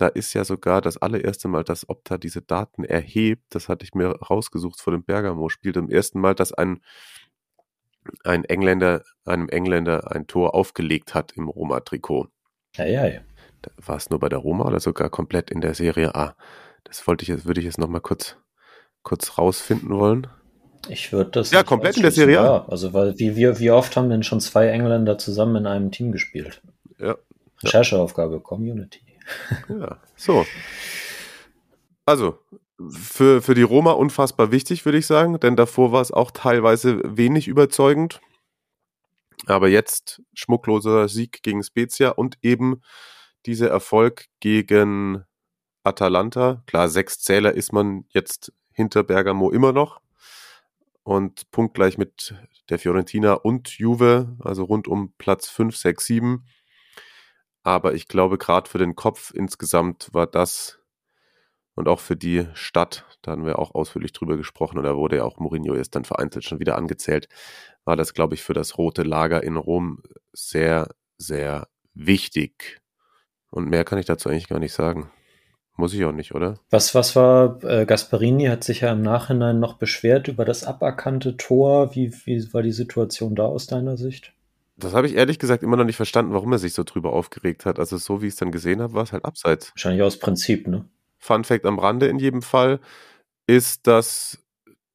da ist ja sogar das allererste Mal, dass Opta diese Daten erhebt, das hatte ich mir rausgesucht vor dem Bergamo-Spiel, zum ersten Mal, dass ein, ein Engländer, einem Engländer ein Tor aufgelegt hat im Roma-Trikot. Ja, ja, ja. War es nur bei der Roma oder sogar komplett in der Serie A? Das wollte ich jetzt, würde ich jetzt nochmal kurz, kurz rausfinden wollen. Ich würde das. Ja, komplett in der Serie A. Ja, also, weil wie, wie, wie oft haben denn schon zwei Engländer zusammen in einem Team gespielt? Ja. Rechercheaufgabe, Community. Ja, so. Also, für, für die Roma unfassbar wichtig, würde ich sagen, denn davor war es auch teilweise wenig überzeugend. Aber jetzt schmuckloser Sieg gegen Spezia und eben dieser Erfolg gegen Atalanta. Klar, sechs Zähler ist man jetzt hinter Bergamo immer noch und punktgleich mit der Fiorentina und Juve, also rund um Platz 5, 6, 7. Aber ich glaube, gerade für den Kopf insgesamt war das und auch für die Stadt, da haben wir auch ausführlich drüber gesprochen und da wurde ja auch Mourinho jetzt dann vereinzelt schon wieder angezählt, war das, glaube ich, für das rote Lager in Rom sehr, sehr wichtig. Und mehr kann ich dazu eigentlich gar nicht sagen. Muss ich auch nicht, oder? Was, was war, äh, Gasparini hat sich ja im Nachhinein noch beschwert über das aberkannte Tor. Wie, wie war die Situation da aus deiner Sicht? Das habe ich ehrlich gesagt immer noch nicht verstanden, warum er sich so drüber aufgeregt hat. Also so wie ich es dann gesehen habe, war es halt abseits. Wahrscheinlich aus Prinzip, ne? Fun Fact am Rande in jedem Fall ist das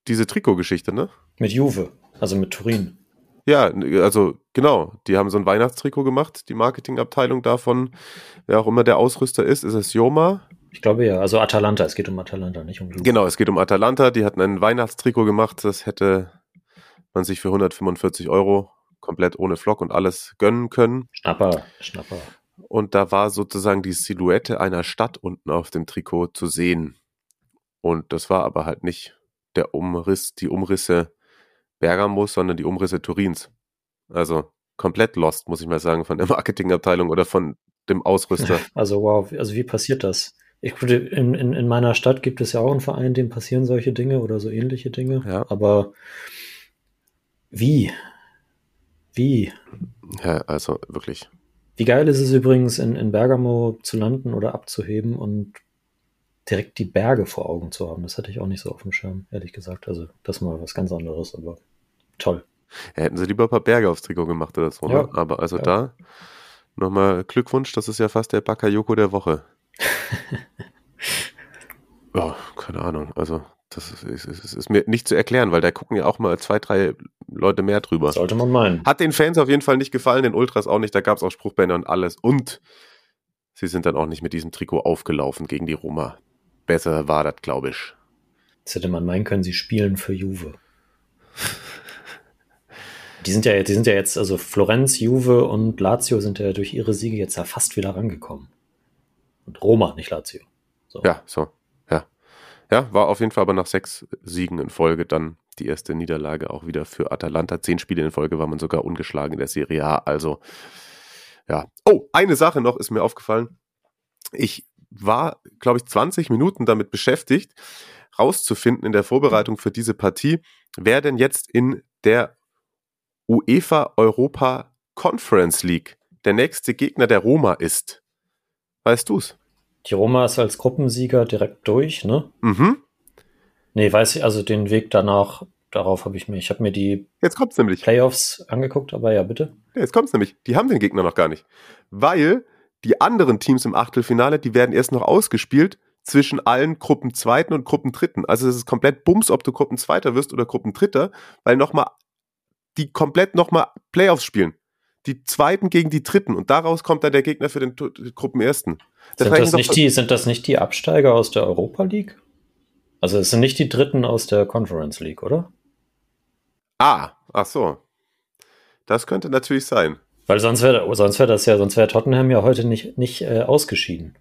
diese Trikotgeschichte, ne? Mit Juve, also mit Turin. Ja, also genau. Die haben so ein Weihnachtstrikot gemacht, die Marketingabteilung davon. Wer auch immer der Ausrüster ist, ist es Joma. Ich glaube ja, also Atalanta, es geht um Atalanta, nicht um Juve. Genau, es geht um Atalanta. Die hatten ein Weihnachtstrikot gemacht, das hätte man sich für 145 Euro komplett ohne Flock und alles gönnen können. Schnapper, Schnapper. Und da war sozusagen die Silhouette einer Stadt unten auf dem Trikot zu sehen. Und das war aber halt nicht der Umriss, die Umrisse Bergamos, sondern die Umrisse Turins. Also komplett lost, muss ich mal sagen, von der Marketingabteilung oder von dem Ausrüster. Also wow, also wie passiert das? Ich, in, in, in meiner Stadt gibt es ja auch einen Verein, dem passieren solche Dinge oder so ähnliche Dinge. Ja. Aber wie? Wie? Ja, also wirklich. Wie geil ist es übrigens, in, in Bergamo zu landen oder abzuheben und direkt die Berge vor Augen zu haben. Das hatte ich auch nicht so auf dem Schirm, ehrlich gesagt. Also, das ist mal was ganz anderes, aber toll. Ja, hätten sie lieber ein paar Berge aufs Trikot gemacht oder so, ne? Ja. Aber also Ja. da nochmal Glückwunsch, das ist ja fast der Bakayoko der Woche. ja, keine Ahnung. Also, Das ist, ist, ist, mir nicht zu erklären, weil da gucken ja auch mal zwei, drei Leute mehr drüber. Sollte man meinen. Hat den Fans auf jeden Fall nicht gefallen, den Ultras auch nicht. Da gab es auch Spruchbänder und alles. Und sie sind dann auch nicht mit diesem Trikot aufgelaufen gegen die Roma. Besser war das, glaube ich. Jetzt hätte man meinen können, sie spielen für Juve. Die sind ja, die sind ja jetzt, also Florenz, Juve und Lazio sind ja durch ihre Siege jetzt ja fast wieder rangekommen. Und Roma, nicht Lazio. So. Ja, so. Ja. War auf jeden Fall aber nach sechs Siegen in Folge dann die erste Niederlage auch wieder für Atalanta. Zehn Spiele in Folge war man sogar ungeschlagen in der Serie A. Also, ja. Oh, eine Sache noch ist mir aufgefallen. Ich war, glaube ich, 20 Minuten damit beschäftigt, rauszufinden in der Vorbereitung für diese Partie, wer denn jetzt in der UEFA Europa Conference League der nächste Gegner der Roma ist. Weißt du's? Die Roma ist als Gruppensieger direkt durch, ne? Mhm. Nee, weiß ich, also den Weg danach, darauf habe ich mir, ich habe mir die Jetzt kommt's nämlich. Playoffs angeguckt, aber ja, bitte. Ja, jetzt kommt's nämlich. Die haben den Gegner noch gar nicht. Weil die anderen Teams im Achtelfinale, die werden erst noch ausgespielt zwischen allen Gruppenzweiten und Gruppendritten. Also es ist komplett Bums, ob du Gruppenzweiter wirst oder Gruppendritter, weil nochmal die komplett nochmal Playoffs spielen. Die Zweiten gegen die Dritten und daraus kommt dann der Gegner für den Gruppenersten. Sind reichen das, doch- nicht die, sind das nicht die Absteiger aus der Europa League? Also es sind nicht die Dritten aus der Conference League, oder? Ah, ach so. Das könnte natürlich sein. Weil sonst wäre sonst wär das ja, sonst wäre Tottenham ja heute nicht, nicht äh, ausgeschieden.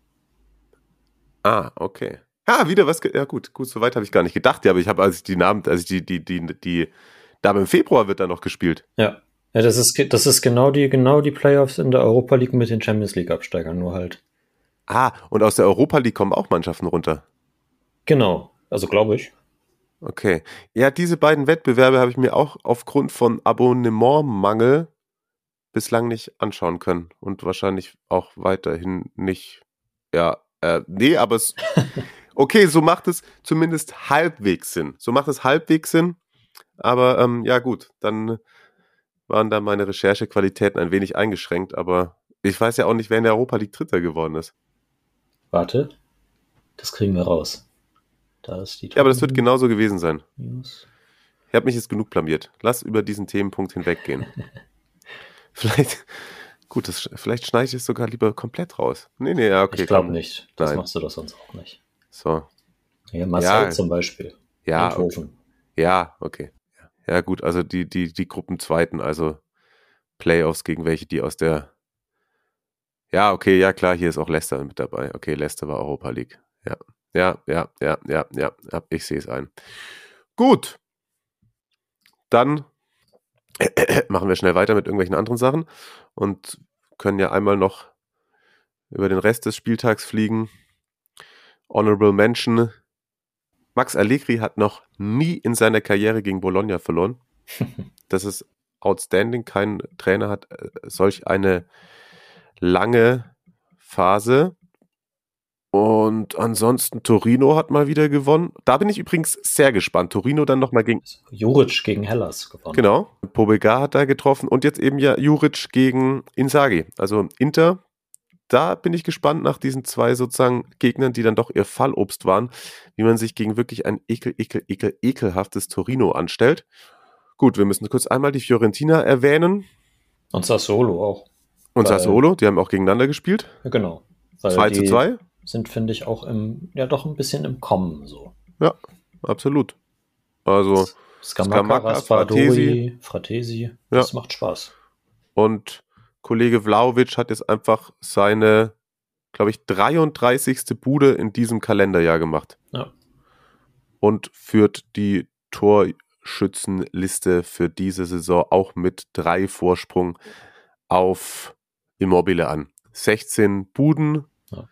Ah, okay. Ja, wieder was. Ja, gut, gut, so weit habe ich gar nicht gedacht. Ja, aber ich habe, als ich die Namen, als ich die, die, die, die, da im Februar wird da noch gespielt. Ja. Ja, das ist, das ist genau die, genau die Playoffs in der Europa League mit den Champions League Absteigern, nur halt. Ah, und aus der Europa League kommen auch Mannschaften runter. Genau. Also glaube ich. Okay. Ja, diese beiden Wettbewerbe habe ich mir auch aufgrund von Abonnementmangel bislang nicht anschauen können und wahrscheinlich auch weiterhin nicht. Ja, äh, nee, aber es. Okay, so macht es zumindest halbwegs Sinn. So macht es halbwegs Sinn. Aber ähm, ja, gut, dann waren da meine Recherchequalitäten ein wenig eingeschränkt, aber ich weiß ja auch nicht, wer in der Europa League Dritter geworden ist. Warte. Das kriegen wir raus. Da ist die Ja, aber das wird genauso gewesen sein. News. Ich habe mich jetzt genug blamiert. Lass über diesen Themenpunkt hinweggehen. vielleicht, gut, das, vielleicht schneide ich es sogar lieber komplett raus. Nee, nee, ja, okay. ich glaube nicht. Das Nein. machst du doch sonst auch nicht. So, Ja, Marcel Ja. zum Beispiel. ja, okay. Ja, okay. Ja, gut, also die, die, die Gruppenzweiten, also Playoffs gegen welche, die aus der. Ja, okay, ja, klar, hier ist auch Leicester mit dabei. Okay, Leicester war Europa League. Ja, ja, ja, ja, ja, ja, ich sehe es ein. Gut. Dann machen wir schnell weiter mit irgendwelchen anderen Sachen und können ja einmal noch über den Rest des Spieltags fliegen. Honorable Mention. Max Allegri hat noch nie in seiner Karriere gegen Bologna verloren. Das ist outstanding. Kein Trainer hat äh, solch eine lange Phase. Und ansonsten Torino hat mal wieder gewonnen. Da bin ich übrigens sehr gespannt. Torino dann nochmal gegen Juric gegen Hellas gewonnen. Genau. Pobega hat da getroffen und jetzt eben ja Juric gegen Inzaghi. Also Inter, da bin ich gespannt nach diesen zwei sozusagen Gegnern, die dann doch ihr Fallobst waren, wie man sich gegen wirklich ein ekel, ekel, ekel, ekelhaftes Torino anstellt. Gut, wir müssen kurz einmal die Fiorentina erwähnen Und Sassuolo auch. und Weil- Sassuolo, die haben auch gegeneinander gespielt. Ja, genau. Weil 2 zu die 2. Sind, finde ich, auch im, ja, doch ein bisschen im Kommen so. Ja, absolut. Also, Skamaka, Raspadori, Fratesi. Das macht Spaß. Und Kollege Vlaovic hat jetzt einfach seine, glaube ich, 33. Bude in diesem Kalenderjahr gemacht. Ja. Und führt die Torschützenliste für diese Saison auch mit drei Vorsprung auf Immobile an. 16 Buden Ja.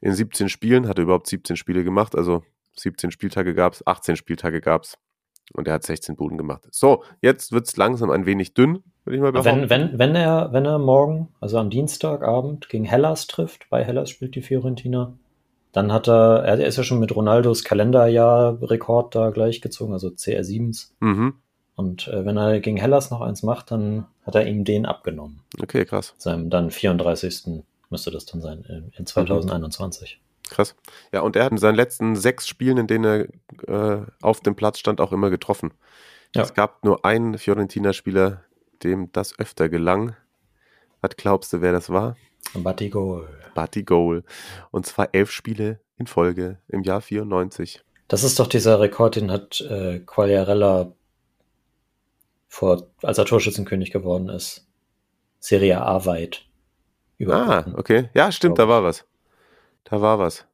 in 17 Spielen, hat er überhaupt 17 Spiele gemacht, also 17 Spieltage gab es, 18 Spieltage gab es. Und er hat 16 Buden gemacht. So, jetzt wird es langsam ein wenig dünn, würde ich mal behaupten. Wenn, wenn, wenn, er, wenn er morgen, also am Dienstagabend, gegen Hellas trifft, bei Hellas spielt die Fiorentina, dann hat er, er ist ja schon mit Ronaldos Kalenderjahr-Rekord da gleichgezogen, also CR7s. Mhm. Und äh, wenn er gegen Hellas noch eins macht, dann hat er ihm den abgenommen. Okay, krass. Seinem dann 34. müsste das dann sein, in, in 2021. Krass. Ja, und er hat in seinen letzten sechs Spielen, in denen er äh, auf dem Platz stand, auch immer getroffen. Ja. Es gab nur einen Fiorentina-Spieler, dem das öfter gelang. Was glaubst du, wer das war? Batigol. Goal. Und zwar elf Spiele in Folge im Jahr 94. Das ist doch dieser Rekord, den hat äh, Quagliarella vor, als er Torschützenkönig geworden ist. Serie A weit. Ah, okay. Ja, stimmt, da war was. Da war was.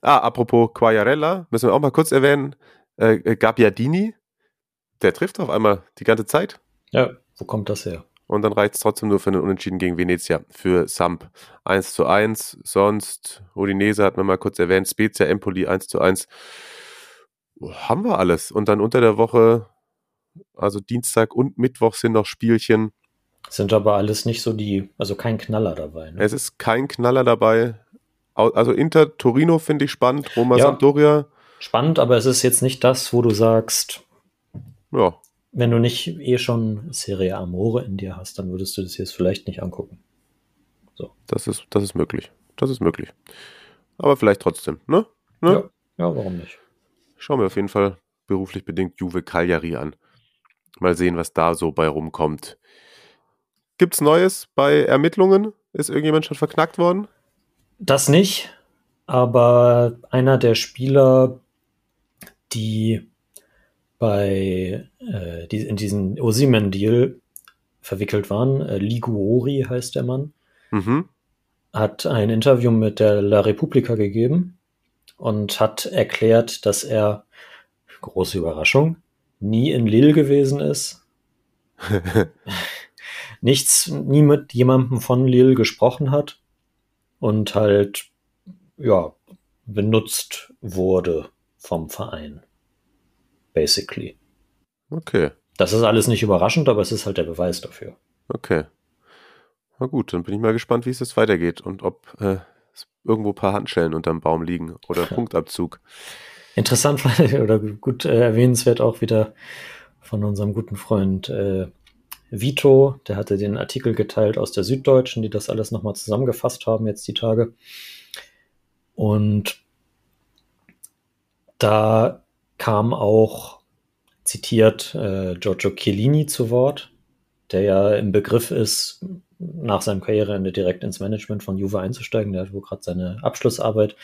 Ah, apropos Quagliarella, müssen wir auch mal kurz erwähnen. Äh, äh, Gabbiadini, der trifft auf einmal die ganze Zeit. Ja, wo kommt das her? Und dann reicht es trotzdem nur für einen Unentschieden gegen Venezia für Samp. 1 zu 1. Sonst, Udinese hat man mal kurz erwähnt, Spezia Empoli 1 zu 1. Haben wir alles. Und dann unter der Woche, also Dienstag und Mittwoch sind noch Spielchen. Sind aber alles nicht so die, also kein Knaller dabei. Ne? Es ist kein Knaller dabei. Also Inter Torino finde ich spannend. Roma Ja. Sampdoria, Spannend, aber es ist jetzt nicht das, wo du sagst, ja, wenn du nicht eh schon Serie Amore in dir hast, dann würdest du das jetzt vielleicht nicht angucken. das ist, das ist möglich. Das ist möglich. Aber vielleicht trotzdem, ne? ne? Ja, ja, warum nicht? Schauen wir auf jeden Fall beruflich bedingt Juve Cagliari an. Mal sehen, was da so bei rumkommt. Gibt's Neues bei Ermittlungen? Ist irgendjemand schon verknackt worden? Das nicht, aber einer der Spieler, die bei äh, die, in diesen Osimen-Deal verwickelt waren, äh, Liguori heißt der Mann, Mhm. hat ein Interview mit der La Repubblica gegeben und hat erklärt, dass er, große Überraschung, nie in Lille gewesen ist, nichts, nie mit jemandem von Lille gesprochen hat und halt, ja, benutzt wurde vom Verein. Basically. Okay, Das ist alles nicht überraschend, aber es ist halt der Beweis dafür. okay. Na gut, dann bin ich mal gespannt, wie es jetzt weitergeht und ob äh, es irgendwo ein paar Handschellen unterm Baum liegen oder Punktabzug. Interessant oder gut äh, erwähnenswert auch wieder von unserem guten Freund äh, Vito, der hatte den Artikel geteilt aus der Süddeutschen, die das alles nochmal zusammengefasst haben jetzt die Tage. Und da kam auch zitiert äh, Giorgio Chiellini zu Wort, der ja im Begriff ist, nach seinem Karriereende direkt ins Management von Juve einzusteigen. Der hat wohl gerade seine Abschlussarbeit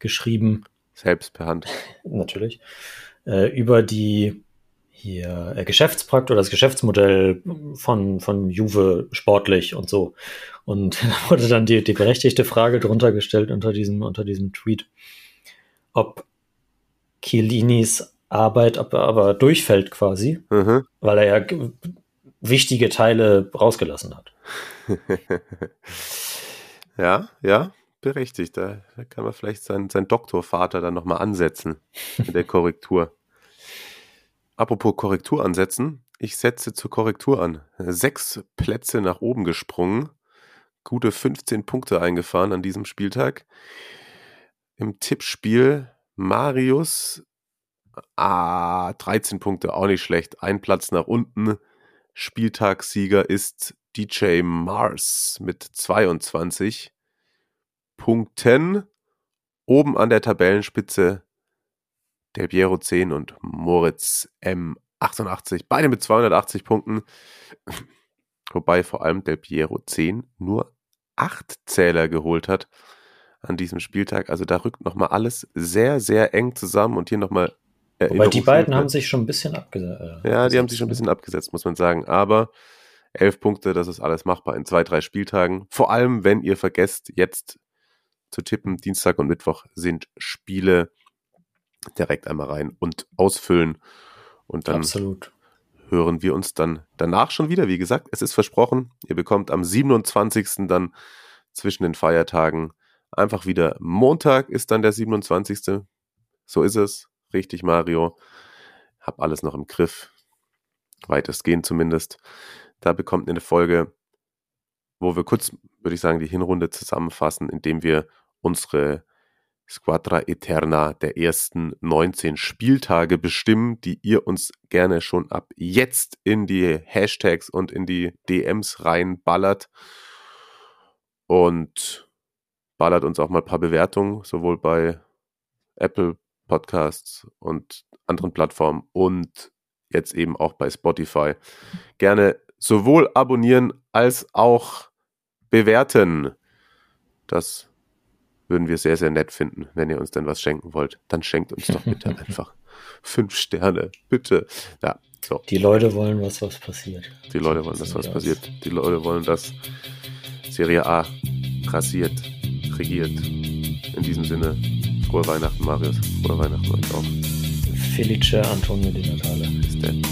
geschrieben Selbst per Hand. natürlich, äh, über die hier äh, Geschäftspraktik oder das Geschäftsmodell von, von Juve sportlich und so. Und da wurde dann die, die berechtigte Frage drunter gestellt unter diesem, unter diesem Tweet, ob Chiellinis Arbeit aber, aber durchfällt quasi, Mhm. weil er ja wichtige Teile rausgelassen hat. ja, ja, berechtigt. Da, da kann man vielleicht seinen, seinen Doktorvater dann nochmal ansetzen mit der Korrektur. Apropos Korrektur ansetzen, ich setze zur Korrektur an. Sechs Plätze nach oben gesprungen, gute 15 Punkte eingefahren an diesem Spieltag. Im Tippspiel Marius, ah, 13 Punkte, auch nicht schlecht. Ein Platz nach unten. Spieltagssieger ist DJ Mars mit 22 Punkten. Oben an der Tabellenspitze Del Piero 10 und Moritz M 88. Beide mit 280 Punkten. Wobei vor allem Del Piero 10 nur 8 Zähler geholt hat an diesem Spieltag. Also da rückt nochmal alles sehr, sehr eng zusammen und hier nochmal. Wobei die beiden haben sich schon ein bisschen abgesetzt. Ja, die haben sich schon ein bisschen abgesetzt, muss man sagen. Aber elf Punkte, das ist alles machbar in zwei, drei Spieltagen. Vor allem, wenn ihr vergesst, jetzt zu tippen, Dienstag und Mittwoch sind Spiele direkt einmal rein und ausfüllen. Und dann Absolut. hören wir uns dann danach schon wieder. Wie gesagt, es ist versprochen, ihr bekommt am 27. dann zwischen den Feiertagen einfach wieder Montag ist dann der 27. So ist es. Richtig, Mario. Hab alles noch im Griff. Weitestgehend zumindest. Da bekommt ihr eine Folge, wo wir kurz, würde ich sagen, die Hinrunde zusammenfassen, indem wir unsere Squadra Eterna der ersten 19 Spieltage bestimmen, die ihr uns gerne schon ab jetzt in die Hashtags und in die DMs reinballert. Und ballert uns auch mal ein paar Bewertungen, sowohl bei Apple Podcasts und anderen Plattformen und jetzt eben auch bei Spotify. Gerne sowohl abonnieren als auch bewerten. Das würden wir sehr, sehr nett finden, wenn ihr uns denn was schenken wollt. Dann schenkt uns doch bitte einfach fünf Sterne. Bitte. Ja, so. Die Leute wollen was, was passiert. Die Leute wollen, dass was passiert. Die Leute wollen, dass Serie A rasiert, regiert. In diesem Sinne, frohe Weihnachten, Marius. Frohe Weihnachten euch auch. Felice Antonio Di Natale. Bis dann.